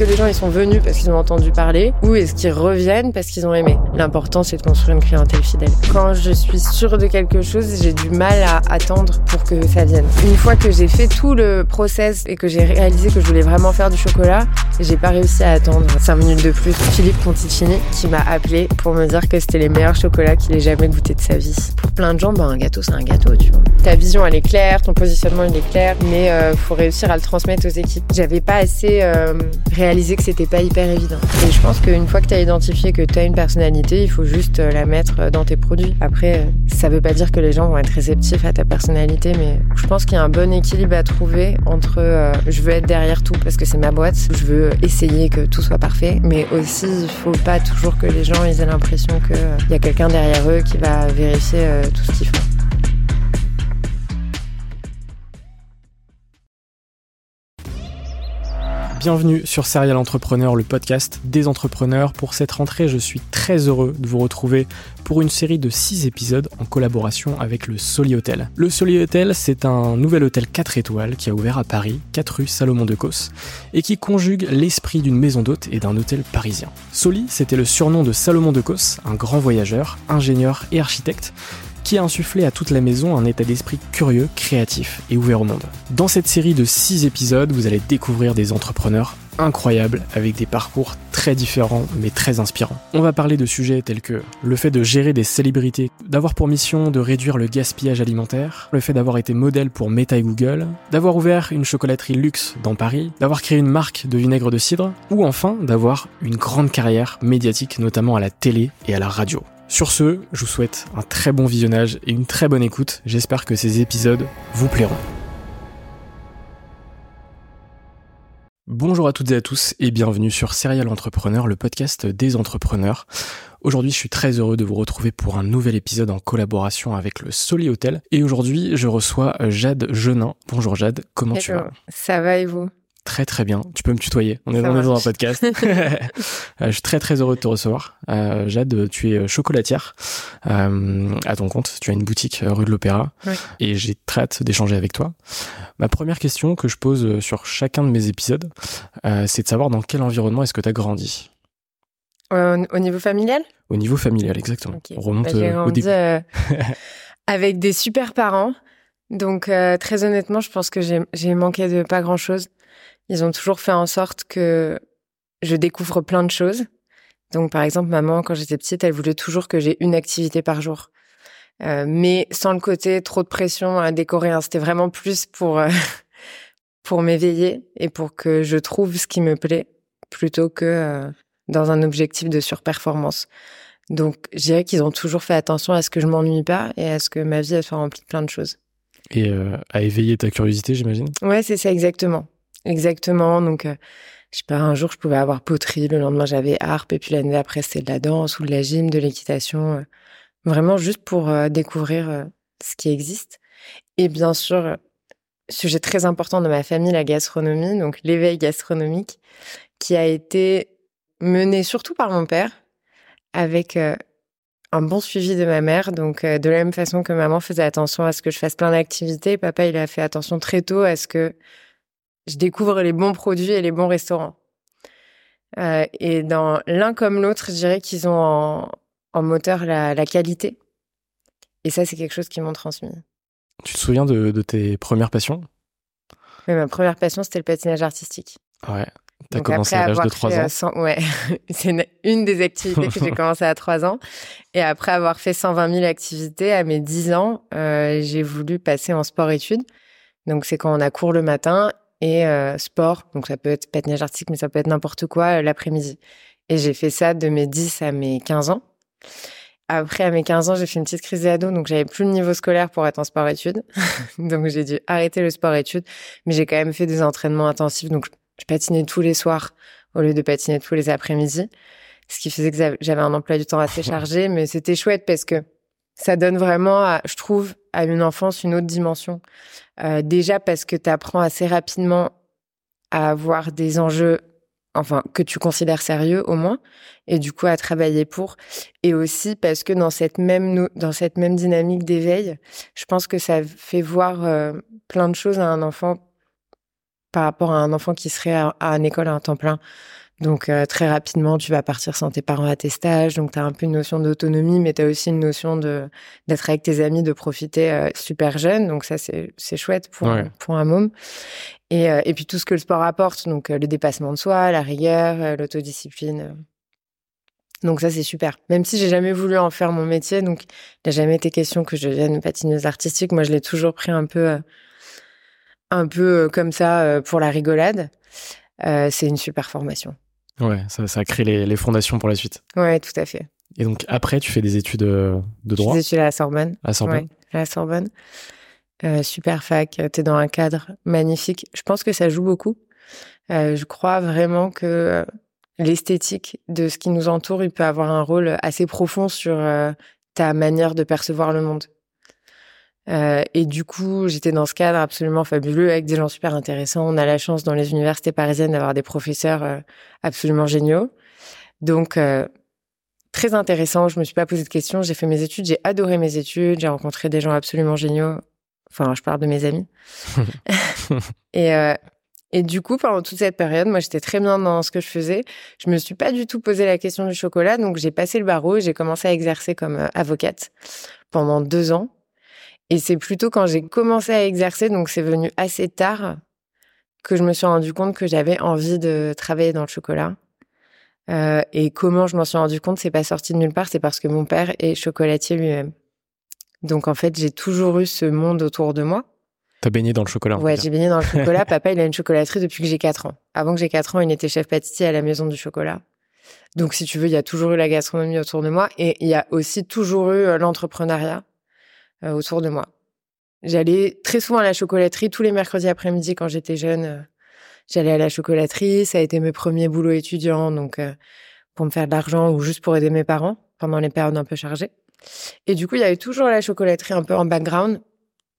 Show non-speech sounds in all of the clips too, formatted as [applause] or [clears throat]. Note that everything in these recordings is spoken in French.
Que les gens ils sont venus parce qu'ils ont entendu parler ou est-ce qu'ils reviennent parce qu'ils ont aimé L'important c'est de construire une clientèle fidèle. Quand je suis sûre de quelque chose, j'ai du mal à attendre pour que ça vienne. Une fois que j'ai fait tout le process et que j'ai réalisé que je voulais vraiment faire du chocolat, j'ai pas réussi à attendre 5 minutes de plus. Philippe Conticini qui m'a appelé pour me dire que c'était les meilleurs chocolats qu'il ait jamais goûté de sa vie. Pour plein de gens, ben, un gâteau c'est un gâteau, tu vois. Ta vision elle est claire, ton positionnement il est clair, mais euh, faut réussir à le transmettre aux équipes. J'avais pas assez euh, réalisé que c'était pas hyper évident. Et je pense qu'une fois que tu as identifié que tu as une personnalité, il faut juste euh, la mettre dans tes produits. Après, ça veut pas dire que les gens vont être réceptifs à ta personnalité, mais je pense qu'il y a un bon équilibre à trouver entre euh, je veux être derrière tout parce que c'est ma boîte, je veux essayer que tout soit parfait, mais aussi il faut pas toujours que les gens aient l'impression qu'il euh, y a quelqu'un derrière eux qui va vérifier tout ce qu'ils font. Bienvenue sur Serial Entrepreneur, le podcast des entrepreneurs. Pour cette rentrée, je suis très heureux de vous retrouver pour une série de 6 épisodes en collaboration avec le Soli Hotel. Le Soli Hotel, c'est un nouvel hôtel 4 étoiles qui a ouvert à Paris, 4 rue Salomon de Causse, et qui conjugue l'esprit d'une maison d'hôte et d'un hôtel parisien. Soli, c'était le surnom de Salomon de Causse, un grand voyageur, ingénieur et architecte, qui a insufflé à toute la maison un état d'esprit curieux, créatif et ouvert au monde. Dans cette série de 6 épisodes, vous allez découvrir des entrepreneurs incroyables avec des parcours très différents mais très inspirants. On va parler de sujets tels que le fait de gérer des célébrités, d'avoir pour mission de réduire le gaspillage alimentaire, le fait d'avoir été modèle pour Meta et Google, d'avoir ouvert une chocolaterie luxe dans Paris, d'avoir créé une marque de vinaigre de cidre, ou enfin d'avoir une grande carrière médiatique notamment à la télé et à la radio. Sur ce, je vous souhaite un très bon visionnage et une très bonne écoute. J'espère que ces épisodes vous plairont. Bonjour à toutes et à tous et bienvenue sur Serial Entrepreneur, le podcast des entrepreneurs. Aujourd'hui, je suis très heureux de vous retrouver pour un nouvel épisode en collaboration avec le Soli Hotel. Et aujourd'hui, je reçois Jade Genin. Bonjour Jade, comment tu vas? Ça va et vous? Très très bien. Tu peux me tutoyer. On est, dans un podcast. [laughs] Euh, je suis très très heureux de te recevoir. Euh, Jade, tu es chocolatière euh, à ton compte. Tu as une boutique rue de l'Opéra et j'ai très hâte d'échanger avec toi. Ma première question que je pose sur chacun de mes épisodes, c'est de savoir dans quel environnement est-ce que tu as grandi. au niveau familial? Au niveau familial, exactement. On remonte bah, au début. [laughs] avec des super parents. Donc très honnêtement, je pense que j'ai manqué de pas grand-chose. Ils ont toujours fait en sorte que je découvre plein de choses. Donc, par exemple, maman, quand j'étais petite, elle voulait toujours que j'ai une activité par jour. Euh, mais sans le côté trop de pression à décorer. Hein. C'était vraiment plus pour euh, [laughs] pour m'éveiller et pour que je trouve ce qui me plaît plutôt que euh, dans un objectif de surperformance. Donc, je dirais qu'ils ont toujours fait attention à ce que je m'ennuie pas et à ce que ma vie elle soit remplie de plein de choses. Et euh, à éveiller ta curiosité, j'imagine? Ouais, c'est ça exactement. Exactement. Donc, euh, je sais pas, un jour je pouvais avoir poterie, le lendemain j'avais harpe, et puis l'année d'après c'était de la danse ou de la gym, de l'équitation. vraiment juste pour découvrir ce qui existe. Et bien sûr, sujet très important de ma famille, la gastronomie, donc l'éveil gastronomique, qui a été mené surtout par mon père, avec euh, un bon suivi de ma mère. Donc, euh, de la même façon que maman faisait attention à ce que je fasse plein d'activités, papa, il a fait attention très tôt à ce que je découvre les bons produits et les bons restaurants. Euh, et dans l'un comme l'autre, je dirais qu'ils ont en, moteur la, la qualité. Et ça, c'est quelque chose qu'ils m'ont transmis. Tu te souviens de, tes premières passions? Ma première passion, c'était le patinage artistique. Ouais. T'as commencé à l'âge de 3 ans Ouais, [laughs] c'est une, des activités que j'ai [laughs] commencé à 3 ans. Et après avoir fait 120 000 activités à mes 10 ans, euh, j'ai voulu passer en sport-études. Donc c'est quand on a cours le matin et euh, sport. Donc ça peut être patinage artistique, mais ça peut être n'importe quoi euh, l'après-midi. Et j'ai fait ça de mes 10 à mes 15 ans. Après, à mes 15 ans, j'ai fait une petite crise d'ado, donc j'avais plus le niveau scolaire pour être en sport-études. [laughs] donc j'ai dû arrêter le sport-études, mais j'ai quand même fait des entraînements intensifs. Donc je patinais tous les soirs au lieu de patiner tous les après-midi, ce qui faisait que j'avais un emploi du temps assez [laughs] chargé, mais c'était chouette parce que ça donne vraiment, je trouve, à une enfance une autre dimension. Euh, déjà parce que tu apprends assez rapidement à avoir des enjeux enfin que tu considères sérieux au moins et du coup à travailler pour et aussi parce que dans cette même dans cette même dynamique d'éveil je pense que ça fait voir euh, plein de choses à un enfant par rapport à un enfant qui serait à, une école à un temps plein donc euh, très rapidement, tu vas partir sans tes parents à tes stages, donc tu as un peu une notion d'autonomie, mais tu as aussi une notion de d'être avec tes amis, de profiter euh, super jeune, donc ça c'est c'est chouette pour pour un môme. Et, euh, et puis tout ce que le sport apporte, donc le dépassement de soi, la rigueur, l'autodiscipline. Donc ça c'est super. Même si j'ai jamais voulu en faire mon métier, donc il n'a jamais été question que je devienne patineuse artistique. Moi je l'ai toujours pris un peu un peu comme ça pour la rigolade. c'est une super formation. Ouais, ça, ça a créé les, les, fondations pour la suite. Ouais, tout à fait. Et donc après, tu fais des études euh, de droit Des études à la Sorbonne. À Sorbonne. à la Sorbonne. Euh, super fac, t'es dans un cadre magnifique. Je pense que ça joue beaucoup. Euh, je crois vraiment que euh, l'esthétique de ce qui nous entoure, il peut avoir un rôle assez profond sur euh, ta manière de percevoir le monde. Euh, et du coup, j'étais dans ce cadre absolument fabuleux avec des gens super intéressants. On a la chance dans les universités parisiennes d'avoir des professeurs euh, absolument géniaux. Donc, euh, très intéressant. Je me suis pas posé de questions. J'ai fait mes études. J'ai adoré mes études. J'ai rencontré des gens absolument géniaux. Enfin, je parle de mes amis. [laughs] et, et du coup, pendant toute cette période, moi, j'étais très bien dans ce que je faisais. Je me suis pas du tout posé la question du chocolat. Donc, j'ai passé le barreau et j'ai commencé à exercer comme avocate pendant deux ans. Et c'est plutôt quand j'ai commencé à exercer, donc c'est venu assez tard, que je me suis rendu compte que j'avais envie de travailler dans le chocolat. Euh, et comment je m'en suis rendu compte, c'est pas sorti de nulle part, c'est parce que mon père est chocolatier lui-même. Donc en fait, j'ai toujours eu ce monde autour de moi. T'as baigné dans le chocolat. Ouais, j'ai baigné dans le [laughs] chocolat. Papa, il a une chocolaterie depuis que j'ai 4 ans. Avant que j'ai 4 ans, il était chef pâtissier à la Maison du Chocolat. Donc si tu veux, il y a toujours eu la gastronomie autour de moi et il y a aussi toujours eu euh, l'entrepreneuriat euh, autour de moi. J'allais très souvent à la chocolaterie tous les mercredis après-midi quand j'étais jeune. Euh, j'allais à la chocolaterie, ça a été mes premiers boulots étudiants, donc euh, pour me faire de l'argent ou juste pour aider mes parents pendant les périodes un peu chargées. Et du coup, il y avait toujours la chocolaterie un peu en background,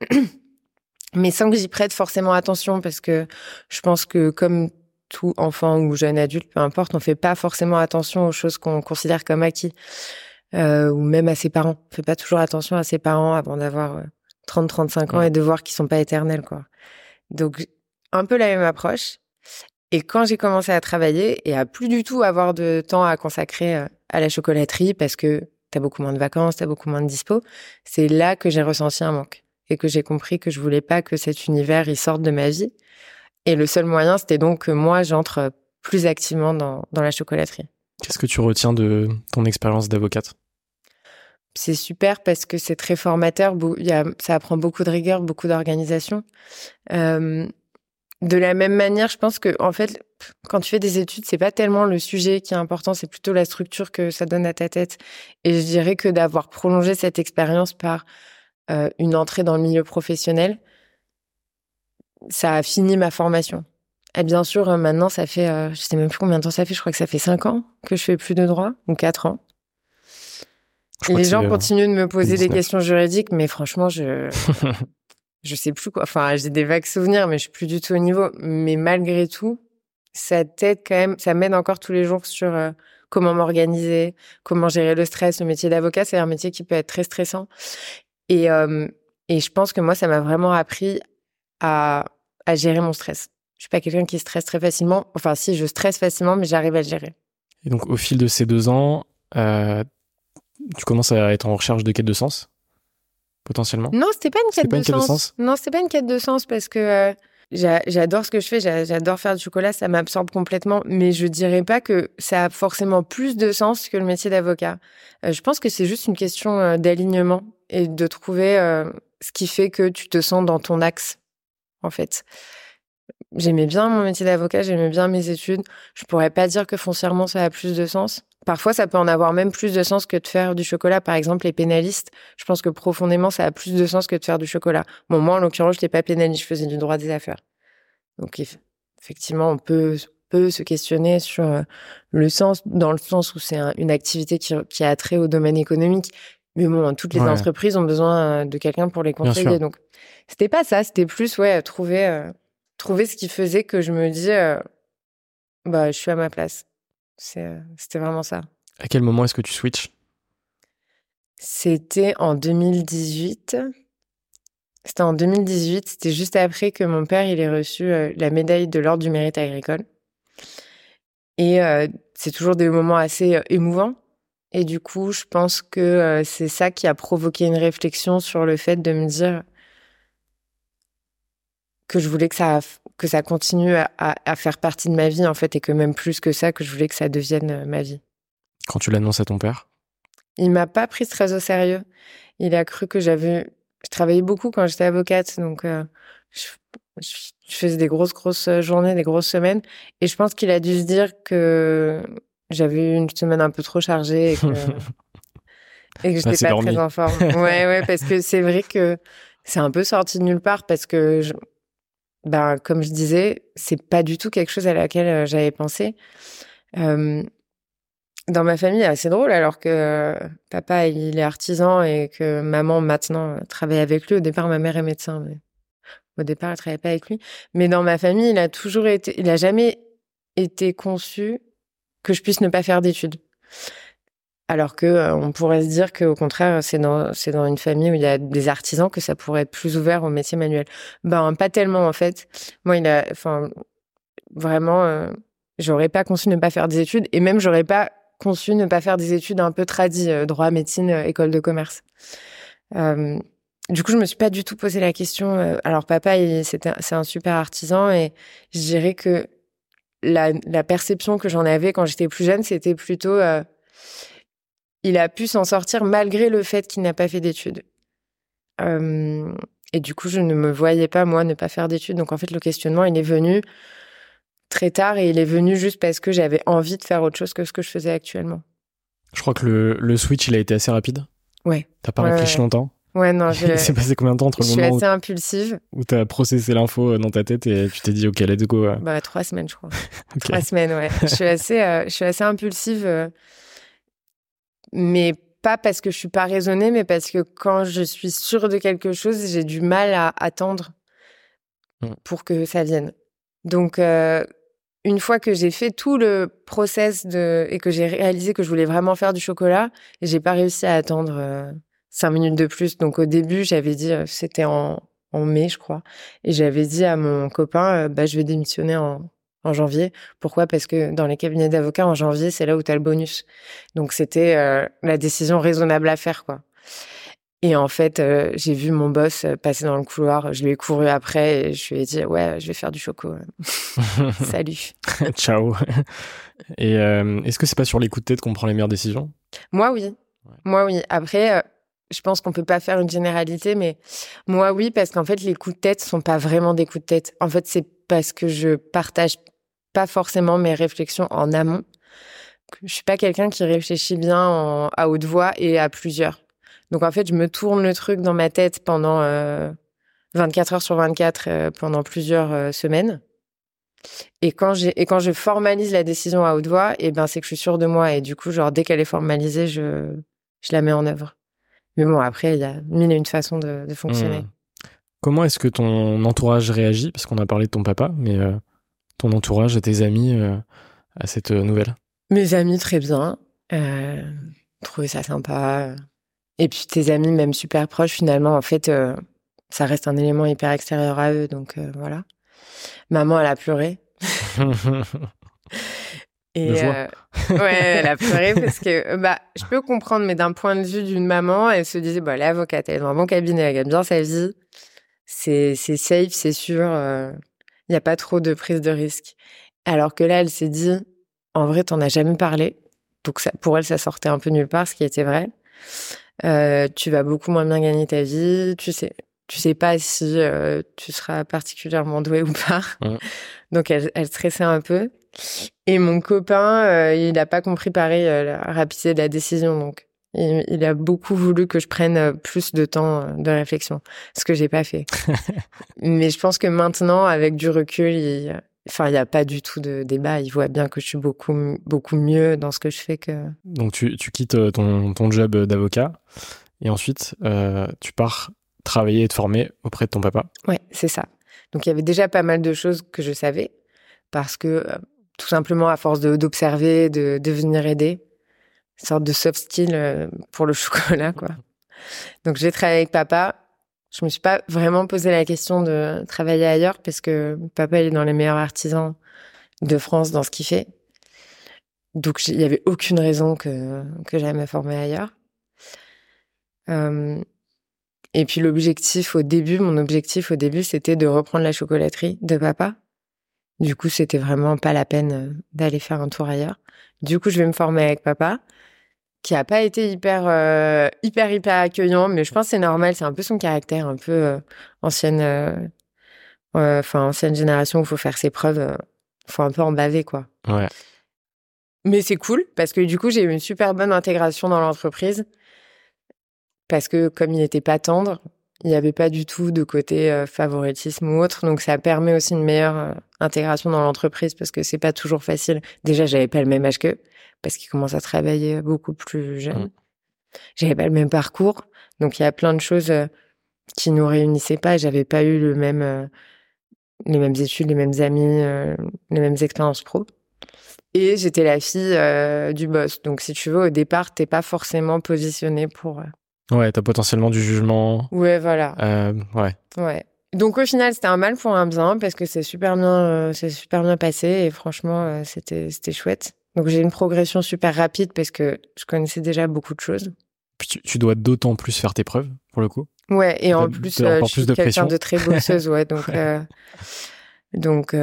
[clears throat] mais sans que j'y prête forcément attention parce que je pense que comme tout enfant ou jeune adulte, peu importe, on fait pas forcément attention aux choses qu'on considère comme acquis ou même à ses parents. On fait pas toujours attention à ses parents avant d'avoir 30-35 euh, ans et de voir qu'ils sont pas éternels, quoi. Donc, un peu la même approche. Et quand j'ai commencé à travailler et à plus du tout avoir de temps à consacrer euh, à la chocolaterie parce que t'as beaucoup moins de vacances, t'as beaucoup moins de dispo, c'est là que j'ai ressenti un manque et que j'ai compris que je voulais pas que cet univers il sorte de ma vie. Et le seul moyen, c'était donc que moi, j'entre plus activement dans, dans la chocolaterie. Qu'est-ce que tu retiens de ton expérience d'avocate? C'est super parce que c'est très formateur. ça apprend beaucoup de rigueur, beaucoup d'organisation. De la même manière, je pense que en fait, quand tu fais des études, c'est pas tellement le sujet qui est important, c'est plutôt la structure que ça donne à ta tête. Et je dirais que d'avoir prolongé cette expérience par euh, une entrée dans le milieu professionnel, ça a fini ma formation. Et bien sûr, euh, maintenant, ça fait, euh, je sais même plus combien de temps ça fait, je crois que ça fait cinq ans que je fais plus de droit, ou quatre ans. Les gens continuent de me poser des questions juridiques, mais franchement, je, [laughs] je sais plus quoi. Enfin, j'ai des vagues souvenirs, mais je suis plus du tout au niveau. Mais malgré tout, ça t'aide quand même, ça m'aide encore tous les jours sur euh, comment m'organiser, comment gérer le stress. Le métier d'avocat, c'est un métier qui peut être très stressant. Et, euh, et je pense que moi, ça m'a vraiment appris à, à gérer mon stress. Je suis pas quelqu'un qui stresse très facilement. Enfin, si, je stresse facilement, mais j'arrive à le gérer. Et donc, au fil de ces deux ans, euh, tu commences à être en recherche de quête de sens potentiellement Non, c'était pas une quête, de, sens. Non, c'était pas une quête de sens parce que euh, j'adore ce que je fais, j'adore faire du chocolat, ça m'absorbe complètement, mais je dirais pas que ça a forcément plus de sens que le métier d'avocat. Euh, je pense que c'est juste une question euh, d'alignement et de trouver ce qui fait que tu te sens dans ton axe, en fait. J'aimais bien mon métier d'avocat, j'aimais bien mes études. Je pourrais pas dire que foncièrement ça a plus de sens. Parfois, ça peut en avoir même plus de sens que de faire du chocolat. Par exemple, les pénalistes, je pense que profondément, ça a plus de sens que de faire du chocolat. Bon, moi, en l'occurrence, je n'étais pas pénaliste, je faisais du droit des affaires. Donc, effectivement, on peut, peut se questionner sur euh, le sens, dans le sens où c'est une activité qui, qui, a trait au domaine économique. Mais bon, toutes les entreprises ont besoin euh, de quelqu'un pour les conseiller. Donc, c'était pas ça, c'était plus, ouais, trouver, euh, trouver ce qui faisait que je me dis, bah, je suis à ma place. Euh, c'était vraiment ça. À quel moment est-ce que tu switches? C'était en 2018. C'était en 2018. C'était juste après que mon père il ait reçu euh, la médaille de l'ordre du mérite agricole. Et euh, c'est toujours des moments assez émouvants. Et du coup, je pense que c'est ça qui a provoqué une réflexion sur le fait de me dire que je voulais que ça que ça continue à, faire partie de ma vie en fait et que même plus que ça que je voulais que ça devienne euh, ma vie. Quand tu l'annonces à ton père? Il m'a pas pris très au sérieux. Il a cru que j'avais je travaillais beaucoup quand j'étais avocate donc euh, je, faisais des grosses grosses journées, des grosses semaines et je pense qu'il a dû se dire que j'avais eu une semaine un peu trop chargée et que [laughs] et que j'étais pas très en forme. [laughs] Ouais ouais parce que c'est vrai que c'est un peu sorti de nulle part parce que je, ben, comme je disais, c'est pas du tout quelque chose à laquelle j'avais pensé. Dans ma famille, c'est drôle, alors que papa, il est artisan et que maman, maintenant, travaille avec lui. Au départ, ma mère est médecin, mais au départ, elle travaillait pas avec lui. Mais dans ma famille, il a toujours été, il jamais été conçu que je puisse ne pas faire d'études. Alors que euh, on pourrait se dire qu'au contraire, c'est dans c'est dans une famille où il y a des artisans que ça pourrait être plus ouvert au métier manuel. Ben pas tellement en fait. Moi, il a, enfin vraiment, euh, j'aurais pas conçu ne pas faire des études et même j'aurais pas conçu ne pas faire des études un peu tradies, euh, droit, médecine, école de commerce. du coup, je me suis pas du tout posé la question. alors papa, c'est un super artisan et je dirais que la perception que j'en avais quand j'étais plus jeune, c'était plutôt il a pu s'en sortir malgré le fait qu'il n'a pas fait d'études. Euh, et du coup, je ne me voyais pas, moi, ne pas faire d'études. Donc, en fait, le questionnement, il est venu très tard et il est venu juste parce que j'avais envie de faire autre chose que ce que je faisais actuellement. Je crois que le, le switch, il a été assez rapide. Ouais. T'as pas réfléchi longtemps Ouais, non. [laughs] Il s'est passé combien de temps entre le moment Je suis assez impulsive. Où t'as processé l'info euh, dans ta tête et tu t'es dit, OK, let's go. Bah, trois semaines, je crois. [laughs] Trois semaines, ouais. je suis assez, euh, je suis assez impulsive mais pas parce que je suis pas raisonnée, mais parce que quand je suis sûre de quelque chose, j'ai du mal à attendre mmh. pour que ça vienne. Donc, euh, une fois que j'ai fait tout le process de et que j'ai réalisé que je voulais vraiment faire du chocolat, j'ai pas réussi à attendre euh, cinq minutes de plus. Donc, au début, j'avais dit, euh, c'était en, en mai, je crois, et j'avais dit à mon copain, bah, je vais démissionner en en janvier. Pourquoi? Parce que dans les cabinets d'avocats, en janvier, c'est là où tu as le bonus. Donc c'était euh, la décision raisonnable à faire, quoi. Et en fait, euh, j'ai vu mon boss euh, passer dans le couloir, je lui ai couru après et je lui ai dit ouais, je vais faire du choco. [laughs] Salut. [laughs] Ciao. [laughs] Et est-ce que c'est pas sur les coups de tête qu'on prend les meilleures décisions? Moi oui. Moi oui. Après je pense qu'on peut pas faire une généralité mais moi oui parce qu'en fait les coups de tête sont pas vraiment des coups de tête. En fait, c'est parce que je partage pas forcément mes réflexions en amont. Je suis pas quelqu'un qui réfléchit bien à haute voix et à plusieurs. Donc en fait, je me tourne le truc dans ma tête pendant 24 heures sur 24 pendant plusieurs semaines. Et quand j'ai et quand je formalise la décision à haute voix, et eh ben c'est que je suis sûre de moi et du coup genre dès qu'elle est formalisée, je je la mets en œuvre. Mais bon après il y a mille et une façons de, de fonctionner. Mmh. Comment est-ce que ton entourage réagit? Parce qu'on a parlé de ton papa, mais euh, ton entourage et tes amis euh, à cette euh, nouvelle? Mes amis très bien, euh, trouvaient ça sympa. Et puis tes amis même super proches finalement en fait ça reste un élément hyper extérieur à eux donc voilà. Maman, elle a pleuré. [laughs] Et euh, ouais, elle a pleuré parce que bah je peux comprendre, mais d'un point de vue d'une maman, elle se disait bah l'avocate, elle est dans un bon cabinet, elle gagne bien sa vie, c'est c'est safe, c'est sûr, il n'y a pas trop de prise de risque. Alors que là, elle s'est dit en vrai, t'en as jamais parlé, donc ça, pour elle, ça sortait un peu nulle part, ce qui était vrai. Euh, tu vas beaucoup moins bien gagner ta vie, tu sais, tu sais pas si euh, tu seras particulièrement doué [laughs] ou pas. Donc elle, elle, stressait un peu. Et mon copain, euh, il n'a pas compris pareil la rapidité de la décision. Donc il, il, a beaucoup voulu que je prenne plus de temps de réflexion, ce que j'ai pas fait. [laughs] Mais je pense que maintenant, avec du recul, il, enfin il n'y a pas du tout de débat. Il voit bien que je suis beaucoup beaucoup mieux dans ce que je fais que. Donc tu, tu quittes ton, ton job d'avocat et ensuite tu pars travailler et te former auprès de ton papa. Ouais, c'est ça. Donc il y avait déjà pas mal de choses que je savais parce que euh, tout simplement à force d'observer, de, de, venir aider, une sorte de soft skill euh, pour le [laughs] chocolat quoi. Donc j'ai travaillé avec papa. Je me suis pas vraiment posé la question de travailler ailleurs parce que papa il est dans les meilleurs artisans de France dans ce qu'il fait. Donc il y avait aucune raison que que j'aille me former ailleurs. Euh, et puis l'objectif au début, mon objectif au début, c'était de reprendre la chocolaterie de papa. Du coup, c'était vraiment pas la peine euh, d'aller faire un tour ailleurs. Du coup, je vais me former avec papa, qui a pas été hyper, euh, hyper, hyper accueillant, mais je pense que c'est normal. C'est un peu son caractère, un peu euh, ancienne, enfin ancienne génération où il faut faire ses preuves, faut un peu en baver quoi. Ouais. Mais c'est cool parce que du coup, j'ai eu une super bonne intégration dans l'entreprise parce que comme il n'était pas tendre, il n'y avait pas du tout de côté euh, favoritisme ou autre. Donc ça permet aussi une meilleure euh, intégration dans l'entreprise parce que c'est pas toujours facile. Déjà, j'avais pas le même âge qu'eux parce qu'ils commencent à travailler beaucoup plus jeunes. Mmh. J'avais pas le même parcours, donc il y a plein de choses euh, qui nous réunissaient pas. J'avais pas eu le même les mêmes études, les mêmes amis, les mêmes expériences pro. Et j'étais la fille du boss. Donc si tu veux, au départ, t'es pas forcément positionné pour Ouais, t'as potentiellement du jugement. Ouais, voilà. Euh, ouais. Ouais. Donc au final, c'était un mal pour un bien parce que c'est super bien, euh, c'est super bien passé et franchement, euh, c'était c'était chouette. Donc j'ai une progression super rapide parce que je connaissais déjà beaucoup de choses. Puis tu, tu dois d'autant plus faire tes preuves pour le coup. Ouais, et en plus, je suis quelqu'un de très bosseuse, ouais. Donc donc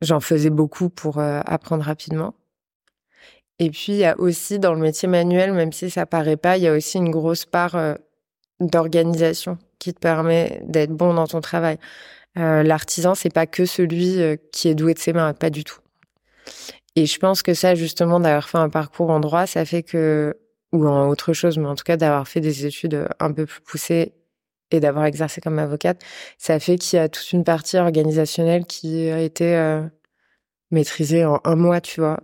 j'en faisais beaucoup pour apprendre rapidement. Et puis, il y a aussi dans le métier manuel, même si ça paraît pas, il y a aussi une grosse part euh, d'organisation qui te permet d'être bon dans ton travail. Euh, L'artisan, c'est pas que celui euh, qui est doué de ses mains, pas du tout. Et je pense que ça, justement, d'avoir fait un parcours en droit, ça fait que, ou en autre chose, mais en tout cas d'avoir fait des études un peu plus poussées et d'avoir exercé comme avocate, ça fait qu'il y a toute une partie organisationnelle qui a été euh, maîtrisée en un mois, tu vois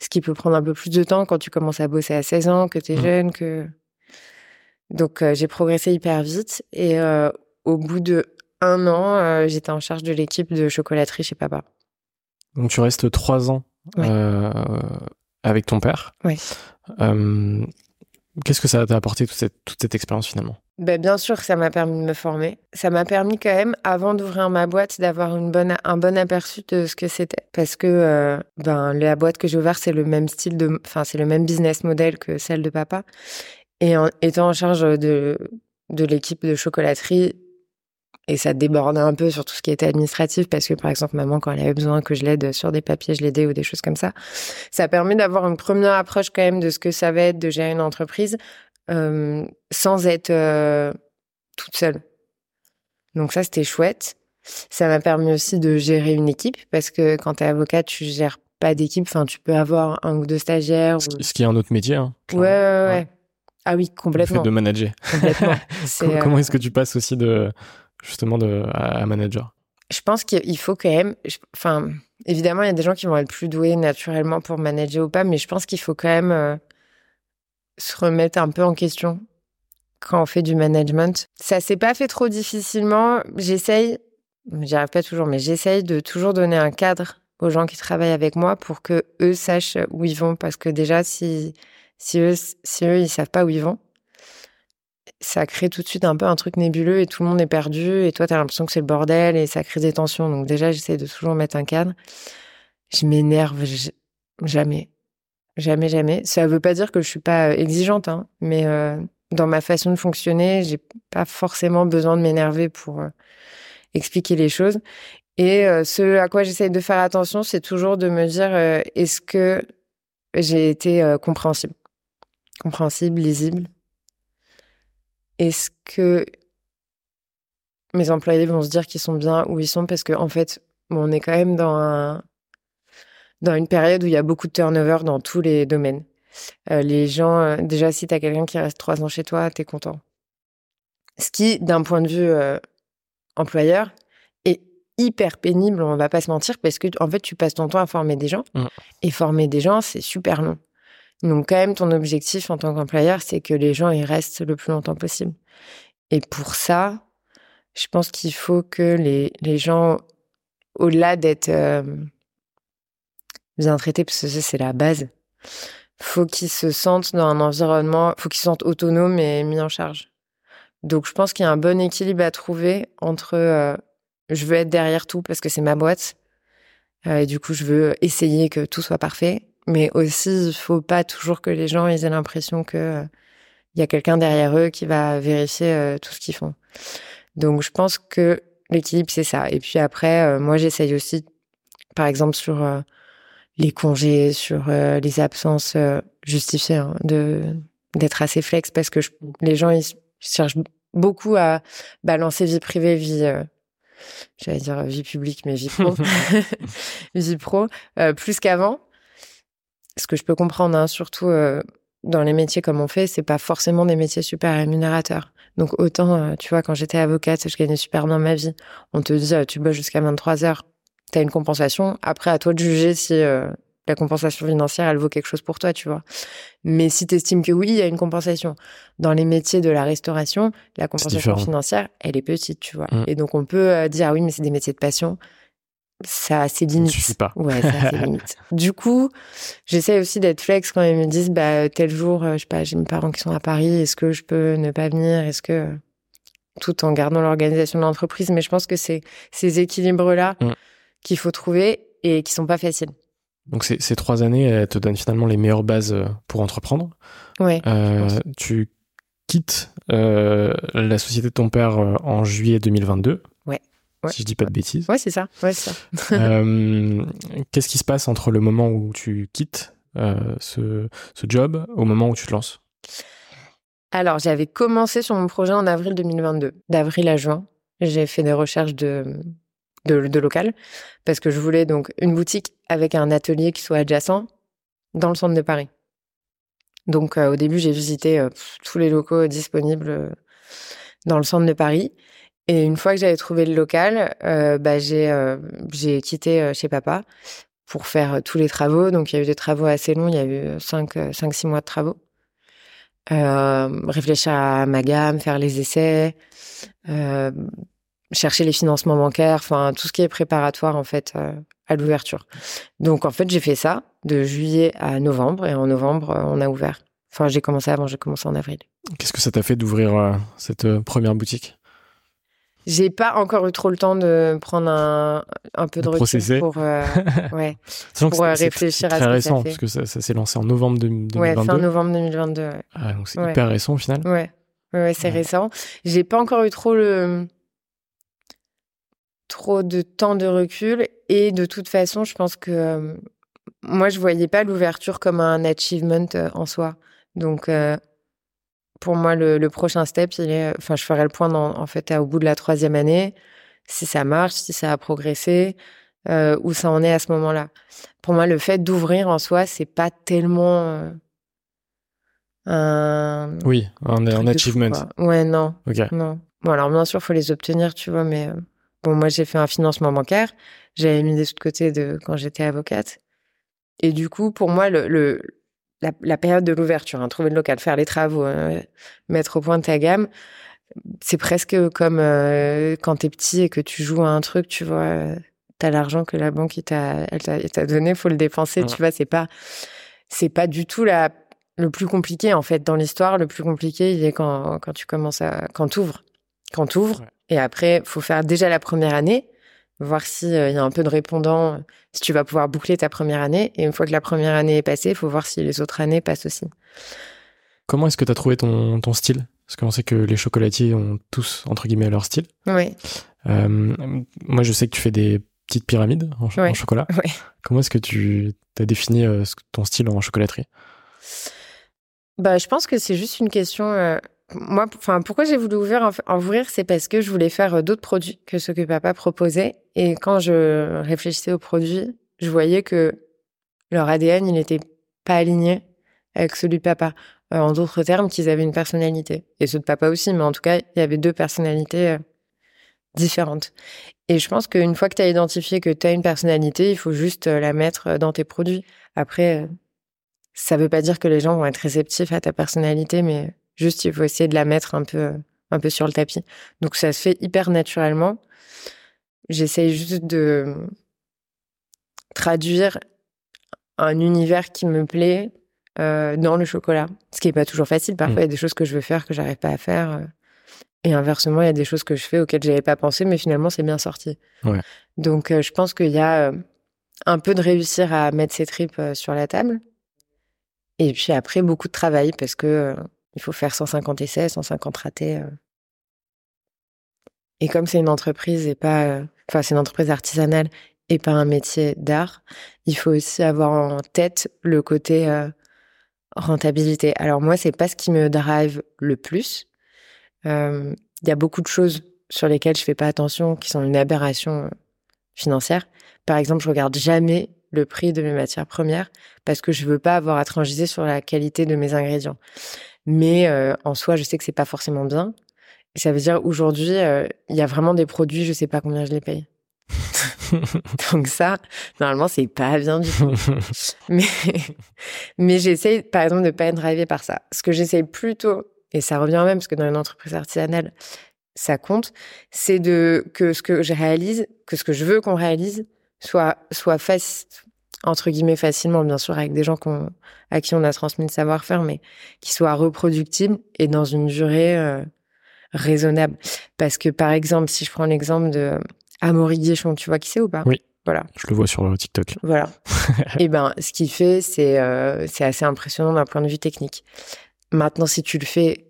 ce qui peut prendre un peu plus de temps quand tu commences à bosser à 16 ans, que tu es mmh. jeune, que donc euh, j'ai progressé hyper vite et euh, au bout de un an, j'étais en charge de l'équipe de chocolaterie chez papa. Donc tu restes trois ans avec ton père. Oui. Qu'est-ce que ça t'a apporté toute cette, toute cette expérience finalement? Ben, bien sûr que ça m'a permis de me former. Ça m'a permis quand même, avant d'ouvrir ma boîte, d'avoir une bonne, un bon aperçu de ce que c'était. Parce que euh, ben, la boîte que j'ai ouverte, c'est le même style de, enfin, c'est le même business model que celle de papa. Et en étant en charge de, de l'équipe de chocolaterie, et ça débordait un peu sur tout ce qui était administratif parce que par exemple maman quand elle avait besoin que je l'aide sur des papiers je l'aidais ou des choses comme ça ça permet d'avoir une première approche quand même de ce que ça va être de gérer une entreprise euh, sans être euh, toute seule. Donc ça, c'était chouette. Ça m'a permis aussi de gérer une équipe parce que quand tu es avocat, tu gères pas d'équipe. Enfin, tu peux avoir un ou deux stagiaires. Ce, qui est un autre métier. Hein, ouais, ouais, ouais, Ah oui, complètement. Le fait de manager. Complètement. [laughs] Comment est-ce que tu passes aussi de justement de, à, manager Je pense qu'il faut quand même. Enfin, évidemment, il y a des gens qui vont être plus doués naturellement pour manager ou pas, mais je pense qu'il faut quand même euh, se remettre un peu en question quand on fait du management. Ça s'est pas fait trop difficilement. J'essaye, j'y arrive pas toujours, mais j'essaye de toujours donner un cadre aux gens qui travaillent avec moi pour que eux sachent où ils vont. Parce que déjà, si, si, eux, si eux, ils savent pas où ils vont, ça crée tout de suite un peu un truc nébuleux et tout le monde est perdu et toi, tu as l'impression que c'est le bordel et ça crée des tensions. Donc déjà, j'essaie de toujours mettre un cadre. Je m'énerve jamais. Jamais, jamais. Ça veut pas dire que je suis pas euh, exigeante, hein, mais euh, dans ma façon de fonctionner, j'ai pas forcément besoin de m'énerver pour euh, expliquer les choses. Et ce à quoi j'essaye de faire attention, c'est toujours de me dire est-ce que j'ai été compréhensible, compréhensible, lisible? Est-ce que mes employés vont se dire qu'ils sont bien où ils sont? Parce qu'en en fait, on est quand même dans un dans une période où il y a beaucoup de turnover dans tous les domaines. Euh, les gens, euh, déjà, si tu as quelqu'un qui reste trois ans chez toi, tu es content. Ce qui, d'un point de vue euh, employeur, est hyper pénible, on va pas se mentir, parce que en fait, tu passes ton temps à former des gens. Mmh. Et former des gens, c'est super long. Donc, quand même, ton objectif en tant qu'employeur, c'est que les gens ils restent le plus longtemps possible. Et pour ça, je pense qu'il faut que les, les gens, au-delà d'être bien traités, parce que ça, c'est la base, faut qu'ils se sentent dans un environnement, faut qu'ils se sentent autonomes et mis en charge. Donc, je pense qu'il y a un bon équilibre à trouver entre euh, je veux être derrière tout parce que c'est ma boîte, euh, et du coup, je veux essayer que tout soit parfait. Mais aussi, il faut pas toujours que les gens aient l'impression que euh, il y a quelqu'un derrière eux qui va vérifier tout ce qu'ils font. Donc, je pense que l'équilibre, c'est ça. Et puis après, moi, j'essaye aussi, par exemple, sur les congés, sur euh, les absences euh, justifiées, hein, de d'être assez flex parce que les gens ils cherchent beaucoup à balancer vie privée, vie, euh, j'allais dire vie publique, mais vie pro, [laughs] [laughs] vie pro, plus qu'avant. Ce que je peux comprendre, hein, surtout dans les métiers comme on fait, c'est pas forcément des métiers super rémunérateurs. Donc autant, tu vois, quand j'étais avocate, je gagnais super bien ma vie. On te dit, tu bosses jusqu'à 23 heures tu as une compensation. Après, à toi de juger si euh, la compensation financière, elle vaut quelque chose pour toi, tu vois. Mais si tu estimes que oui, il y a une compensation. Dans les métiers de la restauration, la compensation financière, elle est petite, tu vois. Mm. Et donc, on peut euh, dire, ah oui, mais c'est des métiers de passion. Ça a ses limites. Ça suffit pas. Ouais, ça a ses [laughs] limites. Du coup, j'essaie aussi d'être flex quand ils me disent, bah, tel jour, euh, je sais pas, j'ai mes parents qui sont à Paris, est-ce que je peux ne pas venir? Est-ce que, tout en gardant l'organisation de l'entreprise. Mais je pense que c'est ces équilibres-là, mm qu'il faut trouver et qui sont pas faciles. Donc ces, ces trois années, elles te donnent finalement les meilleures bases euh, pour entreprendre. Oui. Euh, tu quittes euh, la société de ton père euh, en juillet 2022. Ouais. Si je dis pas de bêtises. Ouais, c'est ça. Ouais, ça. [laughs] [laughs] euh, Qu'est-ce qui se passe entre le moment où tu quittes euh, ce, ce job au moment où tu te lances? Alors, j'avais commencé sur mon projet en avril 2022, d'avril à juin. J'ai fait des recherches de de, local, parce que je voulais donc une boutique avec un atelier qui soit adjacent dans le centre de Paris. Donc euh, au début, j'ai visité euh, tous les locaux disponibles euh, dans le centre de Paris. Et une fois que j'avais trouvé le local, bah, j'ai j'ai quitté chez papa pour faire tous les travaux. Donc il y a eu des travaux assez longs, il y a eu 5 cinq, six mois de travaux. réfléchir à ma gamme, faire les essais, chercher les financements bancaires, enfin tout ce qui est préparatoire en fait euh, à l'ouverture. Donc en fait j'ai fait ça de juillet à novembre et en novembre euh, on a ouvert. Enfin j'ai commencé avant, j'ai commencé en avril. Qu'est-ce que ça t'a fait d'ouvrir euh, cette première boutique? J'ai pas encore eu trop le temps de prendre un, un peu de, recul pour [laughs] ouais pour réfléchir à ce récent que parce que ça, s'est lancé en novembre 2022. Ouais fin novembre 2022. Ah, donc c'est hyper récent au final. Ouais ouais, c'est récent. J'ai pas encore eu trop le trop de temps de recul et de toute façon, je pense que euh, moi, je voyais pas l'ouverture comme un achievement euh, en soi. Donc, euh, pour moi, le, prochain step, il est, enfin, je ferai le point en fait au bout de la troisième année. si ça marche, si ça a progressé, euh, où ça en est à ce moment-là. Pour moi, le fait d'ouvrir en soi, c'est pas tellement euh, un. Oui, un, un achievement. ouais, non. Ok. Non. Bon, alors bien sûr, faut les obtenir, tu vois, mais euh, bon, moi, j'ai fait un financement bancaire. J'avais mis des sous de côté de quand j'étais avocate. Et du coup, pour moi, le, le la, la, période de l'ouverture, hein, trouver le local, faire les travaux, euh, mettre au point ta gamme, c'est presque comme euh, quand t'es petit et que tu joues à un truc, tu vois, t'as l'argent que la banque t'a t'a donné, faut le dépenser, tu vois, c'est pas c'est pas du tout la le plus compliqué en fait dans l'histoire. Le plus compliqué, il est quand quand tu commences à quand t'ouvres, quand t'ouvres, et après faut faire déjà la première année, voir s'il euh, y a un peu de répondants, si tu vas pouvoir boucler ta première année. Et une fois que la première année est passée, il faut voir si les autres années passent aussi. Comment est-ce que tu as trouvé ton, ton style? Parce qu'on sait que les chocolatiers ont tous, entre guillemets, leur style. Oui. Euh, moi, je sais que tu fais des petites pyramides en, chocolat. [laughs] Comment est-ce que tu as défini euh, ton style en chocolaterie? Bah, Je pense que c'est juste une question moi, enfin, pourquoi j'ai voulu ouvrir, en, ouvrir, c'est parce que je voulais faire euh, d'autres produits que ceux que papa proposait. Et quand je réfléchissais aux produits, je voyais que leur ADN, il n'était pas aligné avec celui de papa. Euh, en d'autres termes, qu'ils avaient une personnalité. Et ceux de papa aussi, mais en tout cas, il y avait deux personnalités euh, différentes. Et je pense qu'une fois que tu as identifié que tu as une personnalité, il faut juste la mettre dans tes produits. Après, ça veut pas dire que les gens vont être réceptifs à ta personnalité, mais Juste, il faut essayer de la mettre un peu, un peu sur le tapis. Donc, ça se fait hyper naturellement. J'essaye juste de traduire un univers qui me plaît euh, dans le chocolat. Ce qui n'est pas toujours facile. Parfois, il y a mmh. des choses que je veux faire que j'arrive pas à faire. Euh. Et inversement, il y a des choses que je fais auxquelles j'avais pas pensé, mais finalement, c'est bien sorti. Donc, euh, je pense qu'il y a un peu de réussir à mettre ses tripes sur la table. Et puis après, beaucoup de travail parce que il faut faire 150 essais, 150 ratés. Euh. Et comme c'est une entreprise et pas, euh, enfin, c'est une entreprise artisanale et pas un métier d'art, il faut aussi avoir en tête le côté euh, rentabilité. Alors moi, c'est pas ce qui me drive le plus. Il y a beaucoup de choses sur lesquelles je fais pas attention, qui sont une aberration financière. Par exemple, je regarde jamais le prix de mes matières premières parce que je veux pas avoir à transiger sur la qualité de mes ingrédients. Mais euh, en soi, je sais que c'est pas forcément bien. Ça veut dire aujourd'hui, euh, il y a vraiment des produits, je sais pas combien je les paye. [laughs] Donc ça, normalement, c'est pas bien du tout. [laughs] mais mais j'essaye, par exemple, de pas être drivé par ça. Ce que j'essaye plutôt, et ça revient même parce que dans une entreprise artisanale, ça compte, c'est de que ce que je réalise, que ce que je veux qu'on réalise, soit soit facile entre guillemets facilement, bien sûr, avec des gens à qui on a transmis le savoir-faire, mais qui soient reproductibles et dans une durée euh, raisonnable. Parce que, par exemple, si je prends l'exemple de Amaury Guichon, tu vois qui c'est ou pas? Oui. Voilà. Je le vois sur TikTok. Voilà. et [laughs] eh ben, ce qu'il fait, c'est euh, c'est assez impressionnant d'un point de vue technique. Maintenant, si tu le fais,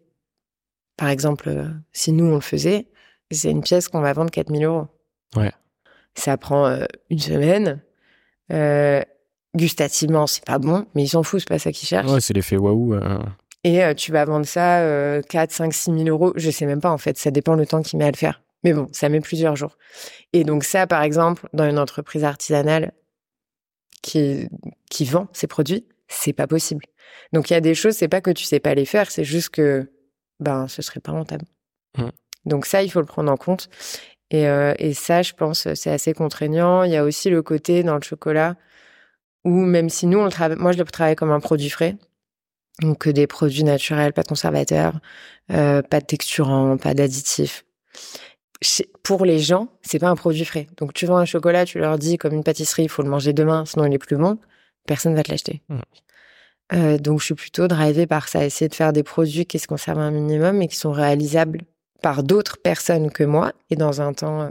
par exemple, euh, si nous on le faisait, c'est une pièce qu'on va vendre 4000 euros. Ouais. Ça prend une semaine euh, gustativement, c'est pas bon, mais ils s'en foutent, c'est pas ça qu'ils cherchent. Ouais, c'est l'effet waouh. Euh. Et euh, tu vas vendre ça 4, 5, 6 000 euros. Je sais même pas, en fait. Ça dépend le temps qu'il met à le faire. Mais bon, ça met plusieurs jours. Et donc ça, par exemple, dans une entreprise artisanale qui, qui vend ses produits, c'est pas possible. Donc il y a des choses, c'est pas que tu sais pas les faire, c'est juste que ben ce serait pas rentable. Mmh. Donc ça, il faut le prendre en compte. Et, euh, et ça, je pense, c'est assez contraignant. Il y a aussi le côté dans le chocolat où même si nous, on le travaille, moi, je le travaille comme un produit frais. Donc, des produits naturels, pas de conservateurs, euh, pas de texturants, pas d'additifs. Pour les gens, c'est pas un produit frais. Donc, tu vends un chocolat, tu leur dis, comme une pâtisserie, il faut le manger demain, sinon il est plus bon. Personne va te l'acheter. Mmh. Euh, donc, je suis plutôt drivée par ça, essayer de faire des produits qui se conservent un minimum et qui sont réalisables par d'autres personnes que moi et dans un temps euh,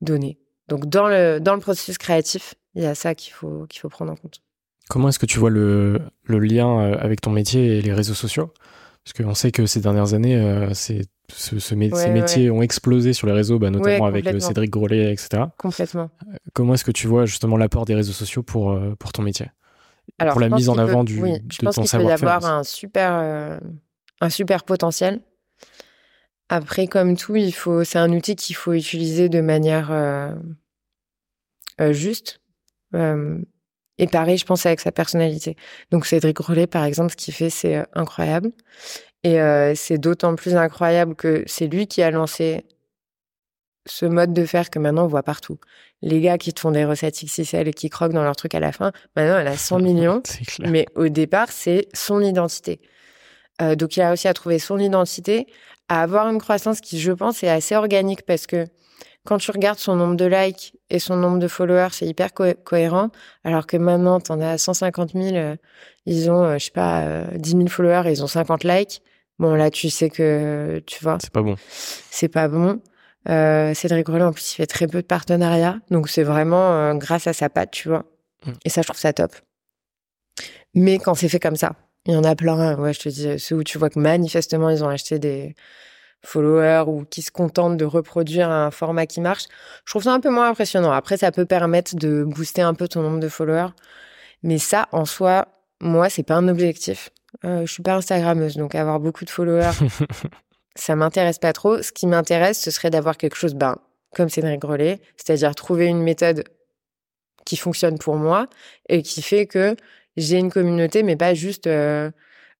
donné. Donc dans le, dans le processus créatif, il y a ça qu'il faut, qu'il faut prendre en compte. Comment est-ce que tu vois le, le, lien euh, avec ton métier et les réseaux sociaux? Parce qu'on sait que ces dernières années, euh, c'est, ce, ces métiers ont explosé sur les réseaux, bah, notamment avec Cédric Grolet, etc. Complètement. Comment est-ce que tu vois justement l'apport des réseaux sociaux pour, pour ton métier? Alors, Pour la mise en avant du, oui, je pense qu'il peut y avoir un super, un super potentiel. Après, comme tout, il faut, c'est un outil qu'il faut utiliser de manière euh, euh, juste. Euh, et pareil, je pense avec sa personnalité. Donc Cédric Rollet, par exemple, ce qu'il fait, c'est incroyable. Et c'est d'autant plus incroyable que c'est lui qui a lancé ce mode de faire que maintenant on voit partout. Les gars qui te font des recettes XXL et qui croquent dans leur truc à la fin, maintenant elle a 100 [laughs] millions. Mais au départ, c'est son identité. Euh, donc, il a réussi à trouver son identité, à avoir une croissance qui, je pense, est assez organique parce que quand tu regardes son nombre de likes et son nombre de followers, c'est hyper co- cohérent. Alors que maintenant, t'en as 150 000, euh, ils ont, euh, je sais pas, euh, 10 000 followers et ils ont 50 likes. Bon, là, tu sais que, tu vois, C'est pas bon. c'est pas bon. Euh, Cédric Rollet, en plus, il fait très peu de partenariats. Donc, c'est vraiment euh, grâce à sa patte, tu vois. Mm. Et ça, je trouve ça top. Mais quand c'est fait comme ça, il y en a plein. Ouais, je te dis, ceux où tu vois que manifestement, ils ont acheté des followers ou qui se contentent de reproduire un format qui marche. Je trouve ça un peu moins impressionnant. Après, ça peut permettre de booster un peu ton nombre de followers. Mais ça, en soi, moi, c'est pas un objectif. Euh, je suis pas Instagrammeuse, donc avoir beaucoup de followers, [laughs] ça m'intéresse pas trop. Ce qui m'intéresse, ce serait d'avoir quelque chose, ben, comme Cédric Rollet, c'est-à-dire trouver une méthode qui fonctionne pour moi et qui fait que j'ai une communauté, mais pas juste euh,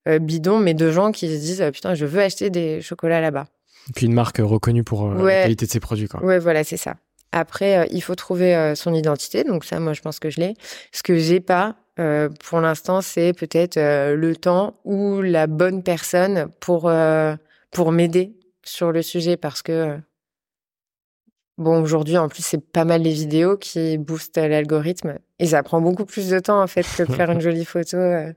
euh, bidon, mais de gens qui se disent euh, putain, je veux acheter des chocolats là-bas. Et Puis une marque reconnue pour Ouais. la qualité de ses produits. Quoi. Ouais, voilà, c'est ça. Après, euh, il faut trouver euh, son identité. Donc ça, moi, je pense que je l'ai. Ce que j'ai pas, euh, pour l'instant, c'est peut-être le temps ou la bonne personne pour pour m'aider sur le sujet, parce que bon, aujourd'hui, en plus, c'est pas mal les vidéos qui boostent l'algorithme et ça prend beaucoup plus de temps en fait que de faire une [laughs] jolie photo. euh.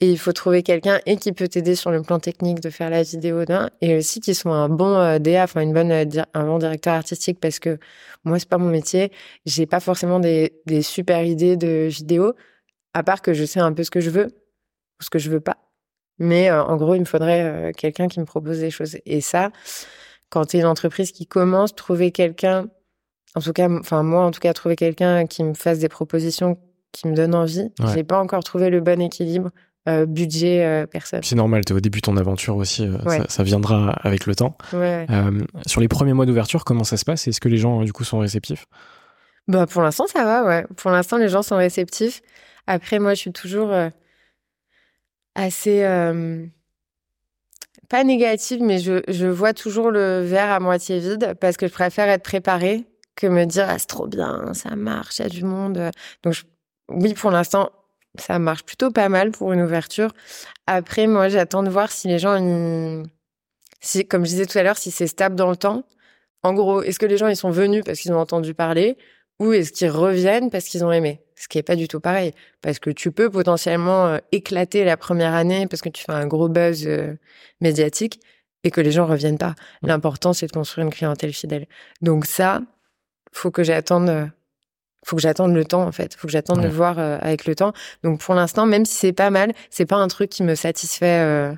Et il faut trouver quelqu'un et qui peut t'aider sur le plan technique de faire la vidéo d'un et aussi qui soit un bon euh, DA, enfin une bonne euh, un bon directeur artistique parce que moi c'est pas mon métier, j'ai pas forcément des, des super idées de vidéo à part que je sais un peu ce que je veux ou ce que je veux pas. Mais euh, en gros, il me faudrait euh, quelqu'un qui me propose des choses et ça quand tu es une entreprise qui commence trouver quelqu'un en tout cas enfin moi en tout cas trouver quelqu'un qui me fasse des propositions qui me donnent envie, Ouais. j'ai pas encore trouvé le bon équilibre euh, budget euh, personne. C'est normal, t'es au début de ton aventure aussi, euh, Ouais. ça, ça viendra avec le temps. Ouais. Euh, sur les premiers mois d'ouverture, comment ça se passe? Est-ce que les gens, du coup, sont réceptifs? Bah pour l'instant ça va, ouais. Pour l'instant les gens sont réceptifs. Après moi je suis toujours assez pas négative, mais je, je vois toujours le verre à moitié vide parce que je préfère être préparée que me dire ah c'est trop bien, ça marche, il y a du monde. Donc oui pour l'instant ça marche plutôt pas mal pour une ouverture. Après moi j'attends de voir si les gens si comme je disais tout à l'heure si c'est stable dans le temps. En gros, est-ce que les gens ils sont venus parce qu'ils ont entendu parler? Ou est-ce qu'ils reviennent parce qu'ils ont aimé? Ce qui est pas du tout pareil, parce que tu peux potentiellement euh, éclater la première année parce que tu fais un gros buzz euh, médiatique et que les gens reviennent pas. L'important c'est de construire une clientèle fidèle. Donc ça, faut que j'attende, euh, faut que j'attende le temps en fait, faut que j'attende de Ouais. voir euh, avec le temps. Donc pour l'instant, même si c'est pas mal, c'est pas un truc qui me satisfait euh,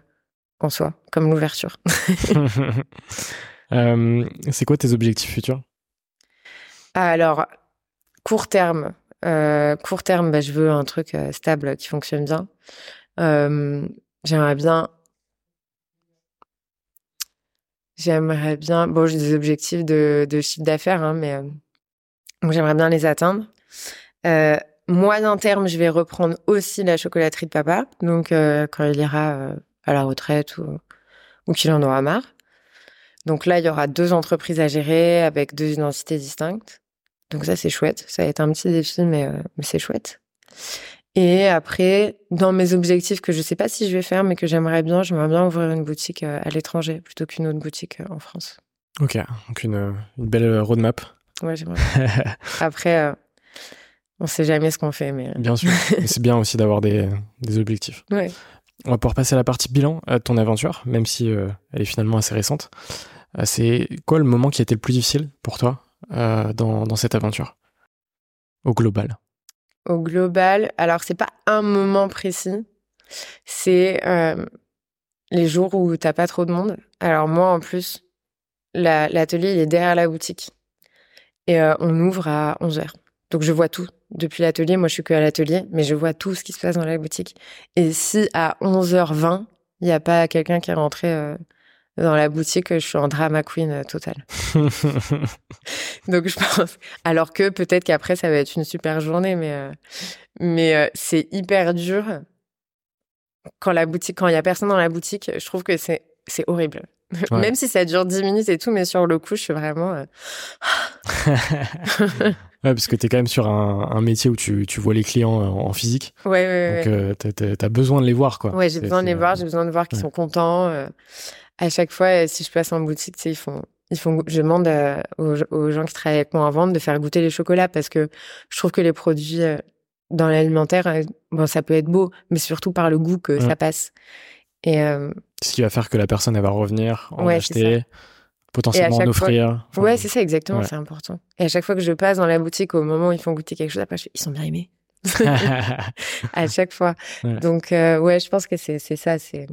en soi, comme l'ouverture. [laughs] [laughs] C'est quoi tes objectifs futurs? Alors, court terme, euh, court terme, bah, je veux un truc euh, stable qui fonctionne bien. Euh, j'aimerais bien, j'aimerais bien. Bon, j'ai des objectifs de, chiffre d'affaires, hein, mais j'aimerais bien les atteindre. Moyen terme, je vais reprendre aussi la chocolaterie de papa. Donc, quand il ira à la retraite ou qu'il en aura marre. Donc là, il y aura deux entreprises à gérer avec deux identités distinctes. Donc ça, c'est chouette. Ça va être un petit défi, mais, euh, mais c'est chouette. Et après, dans mes objectifs que je sais pas si je vais faire, mais que j'aimerais bien, j'aimerais bien ouvrir une boutique euh, à l'étranger plutôt qu'une autre boutique euh, en France. Ok, donc une, une belle roadmap. Ouais, j'aimerais. [laughs] Après, euh, on sait jamais ce qu'on fait, mais Bien sûr. [laughs] C'est bien aussi d'avoir des, des objectifs. ouais. On va pouvoir passer à la partie bilan de ton aventure, même si euh, elle est finalement assez récente. C'est quoi le moment qui a été le plus difficile pour toi dans, dans cette aventure Au global. Au global, alors c'est pas un moment précis, c'est euh, les jours où t'as pas trop de monde. Alors moi, en plus, la- l'atelier il est derrière la boutique et euh, on ouvre à 11 heures. Donc je vois tout depuis l'atelier. Moi, je suis que à l'atelier, mais je vois tout ce qui se passe dans la boutique. Et si à 11h20, il n'y a pas quelqu'un qui est rentré euh, dans la boutique, je suis en drama queen euh, totale. [laughs] Donc je pense. Alors que peut-être qu'après ça va être une super journée, mais euh, mais euh, c'est hyper dur quand la boutique, quand il y a personne dans la boutique. Je trouve que c'est c'est horrible. Ouais. Même si ça dure 10 minutes et tout, mais sur le coup, je suis vraiment. euh, [laughs] Ouais, parce que tu es quand même sur un, un métier où tu, tu vois les clients en, physique. Ouais, ouais, ouais. Donc, euh, t'as- t'as t'as besoin de les voir, quoi. Ouais, j'ai besoin de les voir, j'ai besoin de voir qu'ils sont contents. euh. À chaque fois, euh, si je passe en boutique, ils font, ils font, je demande euh, aux, aux gens qui travaillent avec moi en vente de faire goûter les chocolats parce que je trouve que les produits euh, dans l'alimentaire, euh, bon, ça peut être beau, mais surtout par le goût que ça passe. Et euh, Ce qui va faire que la personne, elle va revenir, en Ouais, acheter, potentiellement en fois- offrir. Enfin, ouais, c'est ça exactement, ouais. c'est important. Et à chaque fois que je passe dans la boutique, au moment où ils font goûter quelque chose, après, je fais, ils sont bien aimés. [laughs] [laughs] à chaque fois. Ouais. Donc, ouais, je pense que c'est c'est ça. C'est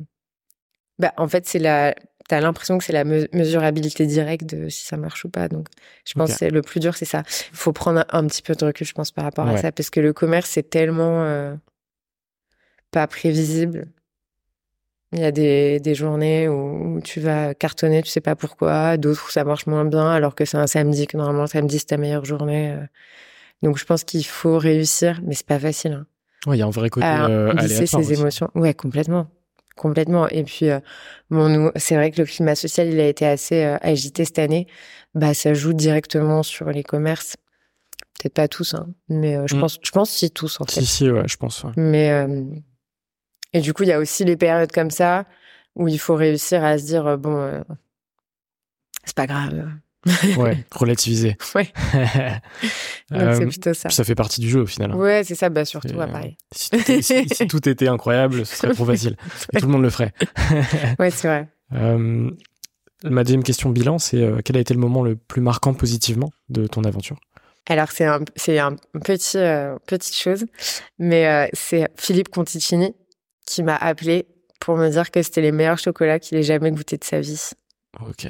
bah, en fait, c'est la. T'as l'impression que c'est la me- mesurabilité directe de si ça marche ou pas. Donc, je pense Ok. que le plus dur, c'est ça. Il faut prendre un, un petit peu de recul, je pense, par rapport à ça, parce que le commerce, c'est tellement euh, pas prévisible. Il y a des, des journées où, où tu vas cartonner, tu sais pas pourquoi, d'autres où ça marche moins bien, alors que c'est un samedi, que normalement, le samedi, c'est ta meilleure journée. euh. Donc, je pense qu'il faut réussir, mais c'est pas facile. hein il y a un vrai côté à euh, lisser ses aussi. émotions. Ouais, complètement. Complètement. Et puis, euh, bon, nous, c'est vrai que le climat social, il a été assez euh, agité cette année. Bah, ça joue directement sur les commerces. Peut-être pas tous, hein, mais euh, je Mm. pense, je pense si tous en fait. Si, si, ouais, je pense. ouais. Mais euh, et du coup, il y a aussi les périodes comme ça où il faut réussir à se dire bon, euh, c'est pas grave. Ouais, [laughs] relativiser. Ouais. [laughs] Donc Euh, c'est plutôt ça. ça fait partie du jeu au final. hein. Ouais, c'est ça. Bah surtout C'est, à euh, Paris. Si tout, est- si- si tout était incroyable, ce serait trop facile. [laughs] Et tout le monde le ferait. Ouais, c'est vrai. Euh, ma deuxième question bilan, c'est euh, quel a été le moment le plus marquant positivement de ton aventure? Alors c'est un c'est un petit petite chose, mais c'est Philippe Conticini qui m'a appelé pour me dire que c'était les meilleurs chocolats qu'il ait jamais goûté de sa vie. Ok,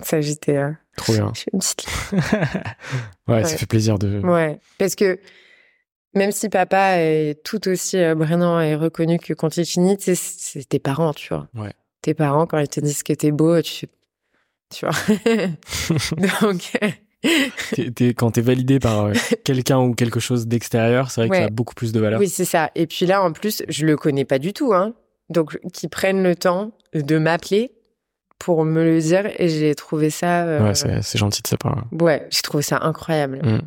Ça j'étais trop bien. je fais une petite [laughs] ouais, ça fait plaisir de. ouais parce que même si papa est tout aussi euh, brillant et reconnu que Conticini, tu sais, c'est tes parents, tu vois. Ouais. Tes parents quand ils te disent que t'es beau, tu tu vois. [laughs] [laughs] Donc T'es- t'es- quand t'es validé par euh, quelqu'un ou quelque chose d'extérieur, c'est vrai que ça a beaucoup plus de valeur. Oui, c'est ça. Et puis là, en plus, je le connais pas du tout, hein. Donc, qu'ils prennent le temps de m'appeler pour me le dire, et j'ai trouvé ça. euh, Ouais, c'est gentil de sa part. ouais, j'ai trouvé ça incroyable. Mm.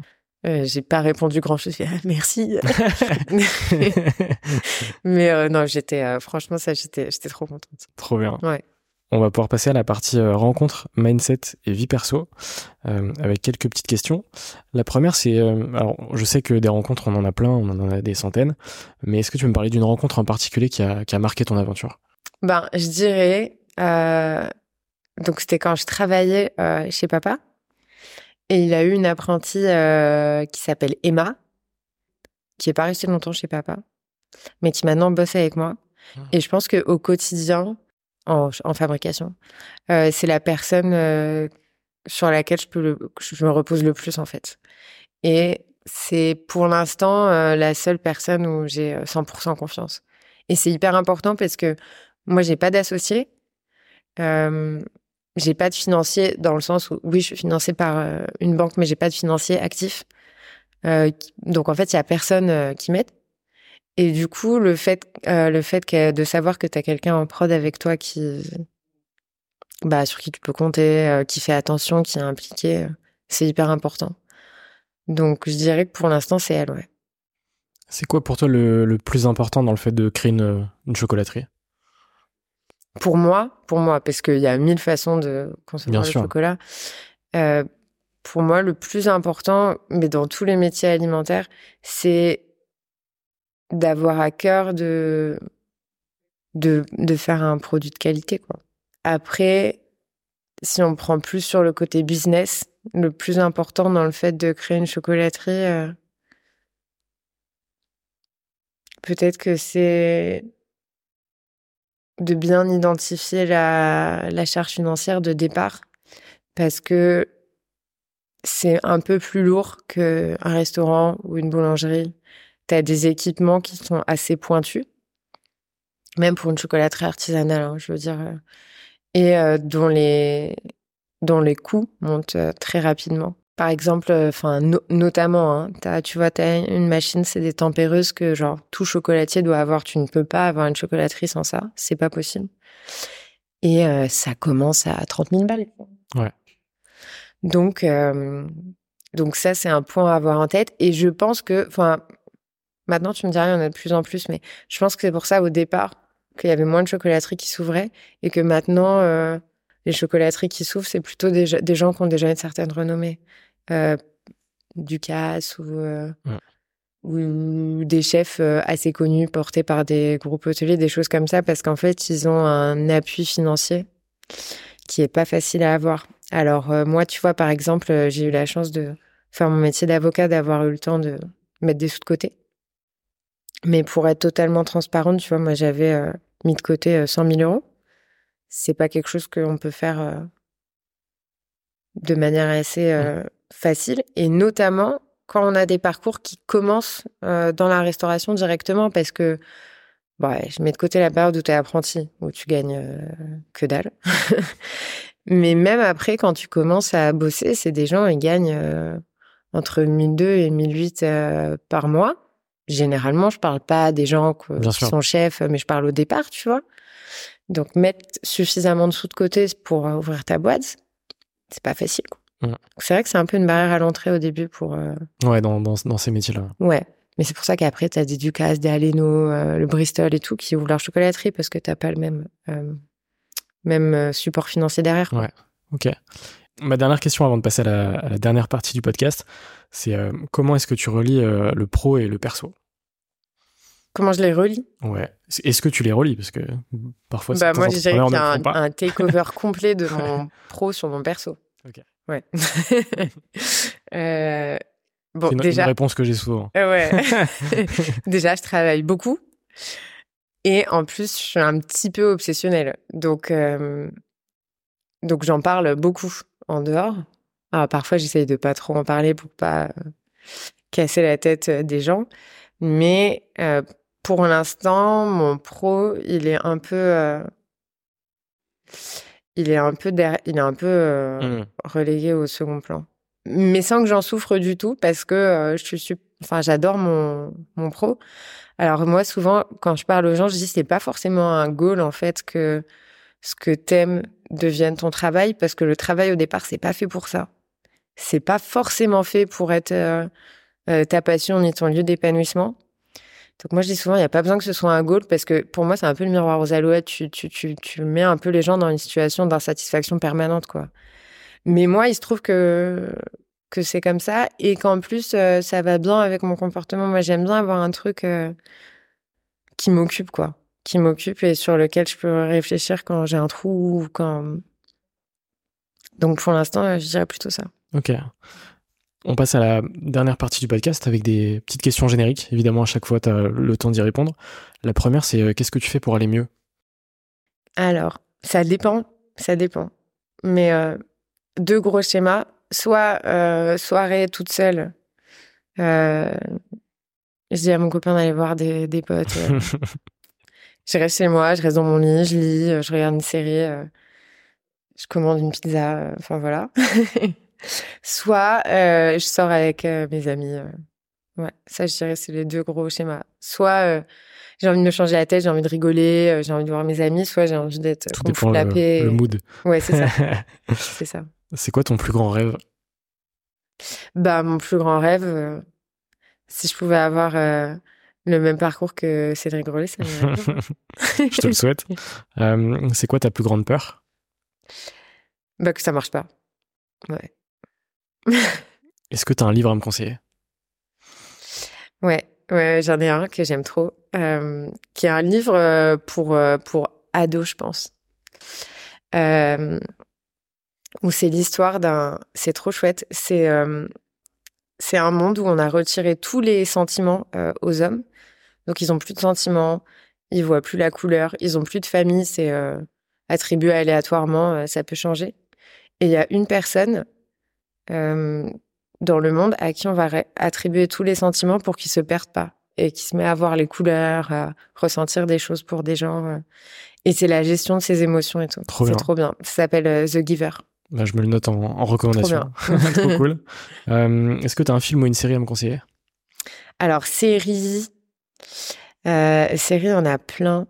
Euh, j'ai pas répondu grand chose. Ah, merci. [laughs] [laughs] Mais euh, non, j'étais franchement ça, j'étais j'étais trop contente. Trop bien. Ouais. On va pouvoir passer à la partie rencontre, mindset et vie perso, euh, avec quelques petites questions. La première, c'est, euh, alors je sais que des rencontres, on en a plein, on en a des centaines, mais est-ce que tu peux me parler d'une rencontre en particulier qui a, qui a marqué ton aventure? Ben, je dirais. Euh, donc, c'était quand je travaillais euh, chez papa. Et il a eu une apprentie euh, qui s'appelle Emma, qui est pas restée longtemps chez papa, mais qui maintenant bosse avec moi. Ah. Et je pense qu'au quotidien, en, en fabrication, c'est la personne sur laquelle je, peux le, je me repose le plus, en fait. Et c'est pour l'instant euh, la seule personne où j'ai euh, 100% confiance. Et c'est hyper important parce que moi, j'ai pas d'associé. Euh, j'ai pas de financier dans le sens où, oui, je suis financée par euh, une banque, mais j'ai pas de financier actif. Euh, donc, en fait, il y a personne qui m'aide. Et du coup, le fait, le fait de savoir que tu as quelqu'un en prod avec toi qui, bah, sur qui tu peux compter, qui fait attention, qui est impliqué, c'est hyper important. Donc, je dirais que pour l'instant, c'est elle, ouais. C'est quoi pour toi le, le plus important dans le fait de créer une, une chocolaterie? Pour moi, pour moi, parce qu'il y a mille façons de concevoir Bien le sûr. chocolat. euh, pour moi, le plus important, mais dans tous les métiers alimentaires, c'est d'avoir à cœur de, de, de faire un produit de qualité, quoi. Après, si on prend plus sur le côté business, le plus important dans le fait de créer une chocolaterie, euh, peut-être que c'est de bien identifier la, charge financière de départ parce que c'est un peu plus lourd qu'un restaurant ou une boulangerie. Tu as des équipements qui sont assez pointus, même pour une chocolaterie artisanale, hein, je veux dire. euh. et dont les dont les coûts montent très rapidement. Par exemple, enfin notamment, hein, tu vois, as une machine, c'est des tempéreuses que genre tout chocolatier doit avoir. Tu ne peux pas avoir une chocolaterie sans ça, c'est pas possible. Et ça commence à 30 000 balles. Ouais. Donc, donc ça, c'est un point à avoir en tête. Et je pense que, enfin, maintenant, tu me dirais, il y en a de plus en plus, mais je pense que c'est pour ça, au départ, qu'il y avait moins de chocolateries qui s'ouvraient et que maintenant, euh, les chocolateries qui s'ouvrent, c'est plutôt des, des, gens qui ont déjà une certaine renommée. Euh, Ducasse ou, euh, ou des chefs euh, assez connus portés par des groupes hôteliers, des choses comme ça, parce qu'en fait, ils ont un appui financier qui est pas facile à avoir. Alors euh, moi, tu vois, par exemple, euh, j'ai eu la chance de faire mon métier d'avocat, d'avoir eu le temps de mettre des sous de côté. Mais pour être totalement transparente, tu vois, moi j'avais euh, mis de côté 100 000 euros. C'est pas quelque chose qu'on peut faire de manière assez facile, et notamment quand on a des parcours qui commencent dans la restauration directement, parce que bah, je mets de côté la période où tu es apprenti, où tu gagnes que dalle. [laughs] Mais même après, quand tu commences à bosser, c'est des gens, ils gagnent euh, entre 1002 et 1008 euh, par mois. Généralement, je parle pas des gens qui sont chefs, mais je parle au départ, tu vois. Donc, mettre suffisamment de sous de côté pour euh, ouvrir ta boîte, c'est pas facile. Mmh. C'est vrai que c'est un peu une barrière à l'entrée au début pour. Ouais, dans, dans, dans ces métiers-là. Ouais. Mais c'est pour ça qu'après, tu as des Ducasse, des Aleno, le Bristol et tout qui ouvrent leur chocolaterie parce que t'as pas le même même euh, support financier derrière. Ouais, ok. Ma dernière question avant de passer à la, dernière partie du podcast, c'est euh, comment est-ce que tu relis euh, le pro et le perso? Comment je les relis? Ouais. Est-ce que tu les relis? Parce que parfois, bah, moi, je dirais qu'il y a un, un takeover [laughs] complet de mon pro sur mon perso. Ok. Ouais. [laughs] bon, une, déjà. Une réponse que j'ai souvent. ouais. [laughs] [laughs] déjà, je travaille beaucoup. Et en plus, je suis un petit peu obsessionnelle. Donc, euh, donc j'en parle beaucoup en dehors. Alors, parfois, j'essaye de pas trop en parler pour pas euh, casser la tête euh, des gens. Mais pour l'instant, mon pro, il est un peu, il est un peu, il est un peu mmh. relégué au second plan. Mais sans que j'en souffre du tout, parce que je suis, enfin, j'adore mon mon pro. Alors moi, souvent, quand je parle aux gens, je dis c'est pas forcément un goal en fait que ce que t'aimes devienne ton travail, parce que le travail au départ, c'est pas fait pour ça. C'est pas forcément fait pour être euh, euh, ta passion ni ton lieu d'épanouissement. Donc moi, je dis souvent, il n'y a pas besoin que ce soit un goal, parce que pour moi, c'est un peu le miroir aux alouettes. Tu, tu, tu, tu mets un peu les gens dans une situation d'insatisfaction permanente, quoi. Mais moi, il se trouve que que c'est comme ça et qu'en plus euh, ça va bien avec mon comportement. Moi, j'aime bien avoir un truc euh, qui m'occupe quoi, qui m'occupe et sur lequel je peux réfléchir quand j'ai un trou ou quand Donc pour l'instant, euh, je dirais plutôt ça. OK. On passe à la dernière partie du podcast avec des petites questions génériques. Évidemment, à chaque fois, tu as le temps d'y répondre. La première, c'est qu'est-ce que tu fais pour aller mieux? Alors, ça dépend. Ça dépend. Mais deux gros schémas soit euh, soirée toute seule. Euh, je dis à mon copain d'aller voir des, des potes. Euh. [laughs] je reste chez moi, je reste dans mon lit, je lis, je regarde une série, je commande une pizza, enfin voilà. [laughs] soit je sors avec mes amis. ouais, ça je dirais c'est les deux gros schémas. Soit j'ai envie de me changer la tête, j'ai envie de rigoler, j'ai envie de voir mes amis, soit j'ai envie d'être Tout le, le mood. Ouais, c'est ça. [laughs] c'est ça. C'est quoi ton plus grand rêve? Bah, mon plus grand rêve, euh, si je pouvais avoir euh, le même parcours que Cédric Grolet, ça [laughs] Je te le souhaite. [laughs] Euh, c'est quoi ta plus grande peur? Bah, que ça marche pas. Ouais. [laughs] Est-ce que tu as un livre à me conseiller? Ouais, ouais j'en ai un que j'aime trop, qui est un livre pour, pour ados, je pense. Euh, où c'est l'histoire d'un. C'est trop chouette. C'est euh, un monde où on a retiré tous les sentiments euh, aux hommes. Donc ils ont plus de sentiments, ils voient plus la couleur, ils ont plus de famille. C'est euh, attribué aléatoirement, ça peut changer. Et il y a une personne dans le monde à qui on va attribuer tous les sentiments pour qu'ils se perdent pas. et qui se met à voir les couleurs, à ressentir des choses pour des gens. euh. Et c'est la gestion de ses émotions et tout. Trop C'est bien. trop bien. Ça s'appelle euh, The Giver. Bah, je me le note en, en recommandation. Trop [laughs] cool. [laughs] Euh, Est-ce que tu as un film ou une série à me conseiller? Alors, série. Euh, série, on a plein.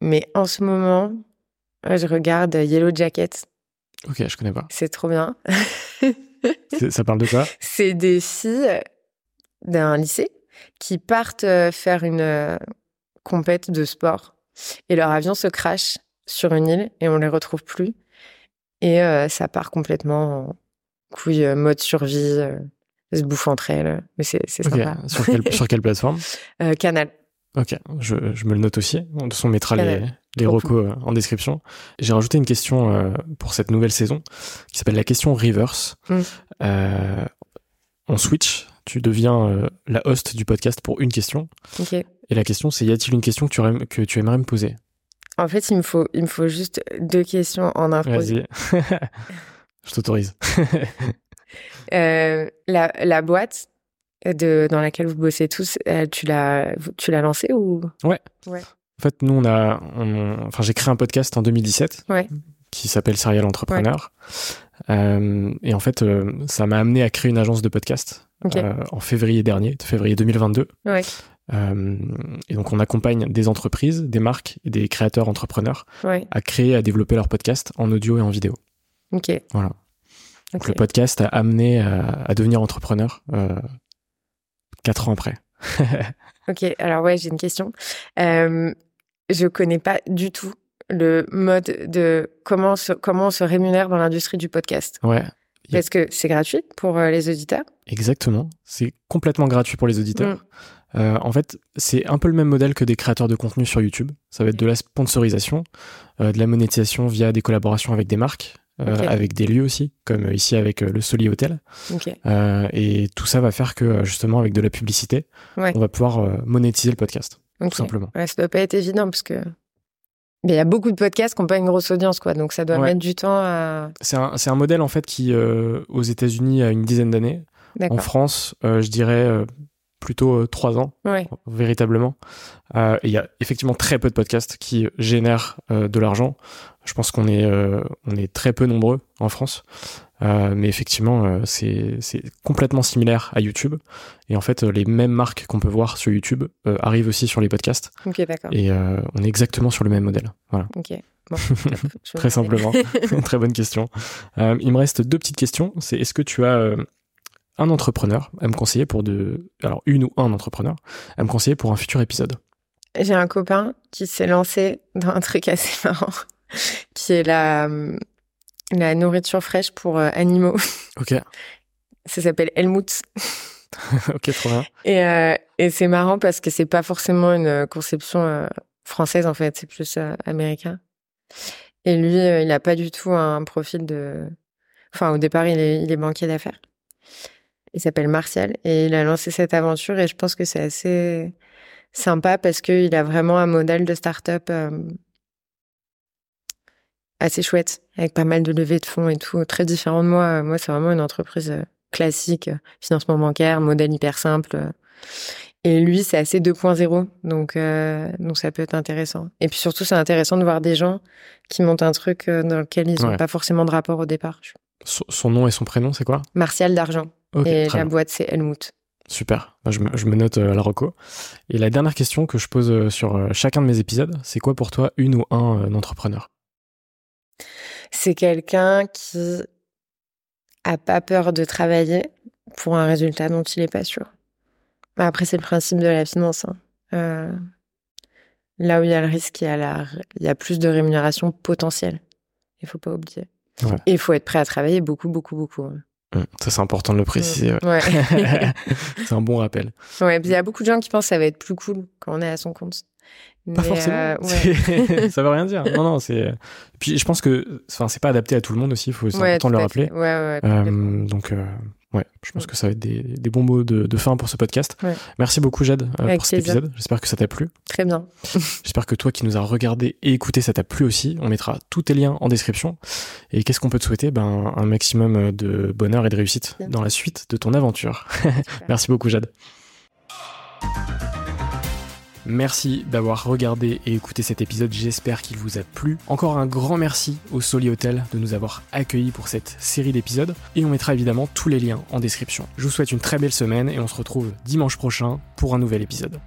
Mais en ce moment, euh, je regarde Yellow Jacket. Ok, je connais pas. C'est trop bien. [laughs] [laughs] Ça parle de quoi? C'est des filles d'un lycée qui partent euh, faire une euh, compète de sport. Et leur avion se crache sur une île et on les retrouve plus. Et euh, ça part complètement en couille, mode survie. euh, se bouffent entre elles. Mais c'est sympa. sur quelle, sur quelle plateforme? [laughs] Euh, Canal. Ok, je, je me le note aussi. On mettra les, Trop recos euh, en description. J'ai rajouté une question euh, pour cette nouvelle saison qui s'appelle la question reverse. Mm. Euh, on switch, tu deviens euh, la host du podcast pour une question. Et la question, c'est y a-t-il une question que tu, aurais- que tu aimerais me poser? En fait, il me faut, il me faut juste deux questions en impro. Vas-y. [laughs] je t'autorise. [laughs] La, la boîte de, dans laquelle vous bossez tous, tu l'as, tu l'as lancée ou? En fait, nous, on a, on- enfin, j'ai créé un podcast en 2017 Ouais. qui s'appelle Serial Entrepreneur. Euh, et en fait, euh, ça m'a amené à créer une agence de podcast Ok. euh, en février dernier, février 2022. Ouais. Euh, et donc, on accompagne des entreprises, des marques et des créateurs entrepreneurs à créer, à développer leur podcast en audio et en vidéo. Ok. Voilà. Donc, le podcast a amené à, à devenir entrepreneur euh, quatre ans après. [laughs] Ok. Alors ouais, j'ai une question. Euh, je connais pas du tout le mode de comment se, comment on se rémunère dans l'industrie du podcast. Ouais. Est-ce que c'est gratuit pour euh, les auditeurs Exactement. C'est complètement gratuit pour les auditeurs. Mm. Euh, en fait, c'est un peu le même modèle que des créateurs de contenu sur YouTube. Ça va être de la sponsorisation, euh, de la monétisation via des collaborations avec des marques, euh, avec des lieux aussi, comme ici avec euh, le Soli Hotel. Euh, et tout ça va faire que, justement, avec de la publicité, Ouais. on va pouvoir monétiser le podcast, tout simplement. Ouais, ça doit pas être évident parce que mais il y a beaucoup de podcasts qui n'ont pas une grosse audience, quoi. Donc ça doit Ouais. mettre du temps à. C'est un, un modèle, en fait, qui, euh, aux États-Unis, a une dizaine d'années. En. France, euh, je dirais euh, plutôt euh, trois ans. Ouais. véritablement. Euh, Il y a effectivement très peu de podcasts qui génèrent euh, de l'argent. Je pense qu'on est, on est très peu nombreux en France. Euh, mais effectivement, euh, c'est complètement similaire à YouTube. Et en fait, euh, les mêmes marques qu'on peut voir sur YouTube arrivent aussi sur les podcasts. Ok, d'accord. Et on est exactement sur le même modèle. Voilà, Ok. Bon, [laughs] très simplement. [laughs] très bonne question. Il me reste deux petites questions. C'est est-ce que tu as un entrepreneur à me conseiller pour de... Alors, une ou un entrepreneur à me conseiller pour un futur épisode J'ai un copain qui s'est lancé dans un truc assez [laughs] marrant, qui est la, la nourriture fraîche pour euh, animaux. [laughs] Ok, Ça s'appelle Helmut. [laughs] ok, trop bien. Et, euh, et c'est marrant parce que c'est pas forcément une conception euh, française en fait, c'est plus américain. Et lui, il a pas du tout un profil de. Enfin, au départ, il est, il est banquier d'affaires. Il s'appelle Martial et il a lancé cette aventure et je pense que c'est assez sympa parce qu'il a vraiment un modèle de start-up euh, assez chouette avec pas mal de levées de fonds et tout, très différent de moi. Moi, c'est vraiment une entreprise euh, classique, financement bancaire, modèle hyper simple. euh. Et lui, c'est assez 2.0, donc euh, donc ça peut être intéressant. Et puis surtout, c'est intéressant de voir des gens qui montent un truc dans lequel ils n'ont Ouais. pas forcément de rapport au départ. Son nom et son prénom, c'est quoi? Martial d'argent Et la bien. boîte c'est Helmut. Super. Je, me, je me note euh, la reco. Et la dernière question que je pose euh, sur euh, chacun de mes épisodes, c'est quoi pour toi une ou un entrepreneur? C'est quelqu'un qui a pas peur de travailler pour un résultat dont il est pas sûr. Après, c'est le principe de la finance. hein. Euh, là où il y a le risque, il y a, la, il y a plus de rémunération potentielle. Il faut pas oublier. Ouais. Et il faut être prêt à travailler beaucoup, beaucoup, beaucoup. hein. Hum, Ça, c'est important de le préciser. ouais. Ouais. [laughs] c'est un bon rappel. ouais. puis Il y a beaucoup de gens qui pensent que ça va être plus cool quand on est à son compte. Pas forcément. euh, ouais. [laughs] Ça veut rien dire. Non, non, c'est. Puis je pense que, enfin, c'est pas adapté à tout le monde aussi. Faut, c'est Ouais, important de le rappeler. Ouais, ouais. Euh, donc, euh, ouais, je pense que ça va être des, des bons mots de, de fin pour ce podcast. Ouais. Merci beaucoup, Jade, euh, pour cet plaisir. épisode. J'espère que ça t'a plu. Très bien. [laughs] J'espère que toi qui nous as regardé et écouté, ça t'a plu aussi. On mettra tous tes liens en description. Et qu'est-ce qu'on peut te souhaiter? Ben, Un maximum de bonheur et de réussite Bien. dans la suite de ton aventure. [laughs] Merci beaucoup, Jade. Merci d'avoir regardé et écouté cet épisode, j'espère qu'il vous a plu. Encore un grand merci au Soli Hotel de nous avoir accueillis pour cette série d'épisodes et on mettra évidemment tous les liens en description. Je vous souhaite une très belle semaine et on se retrouve dimanche prochain pour un nouvel épisode.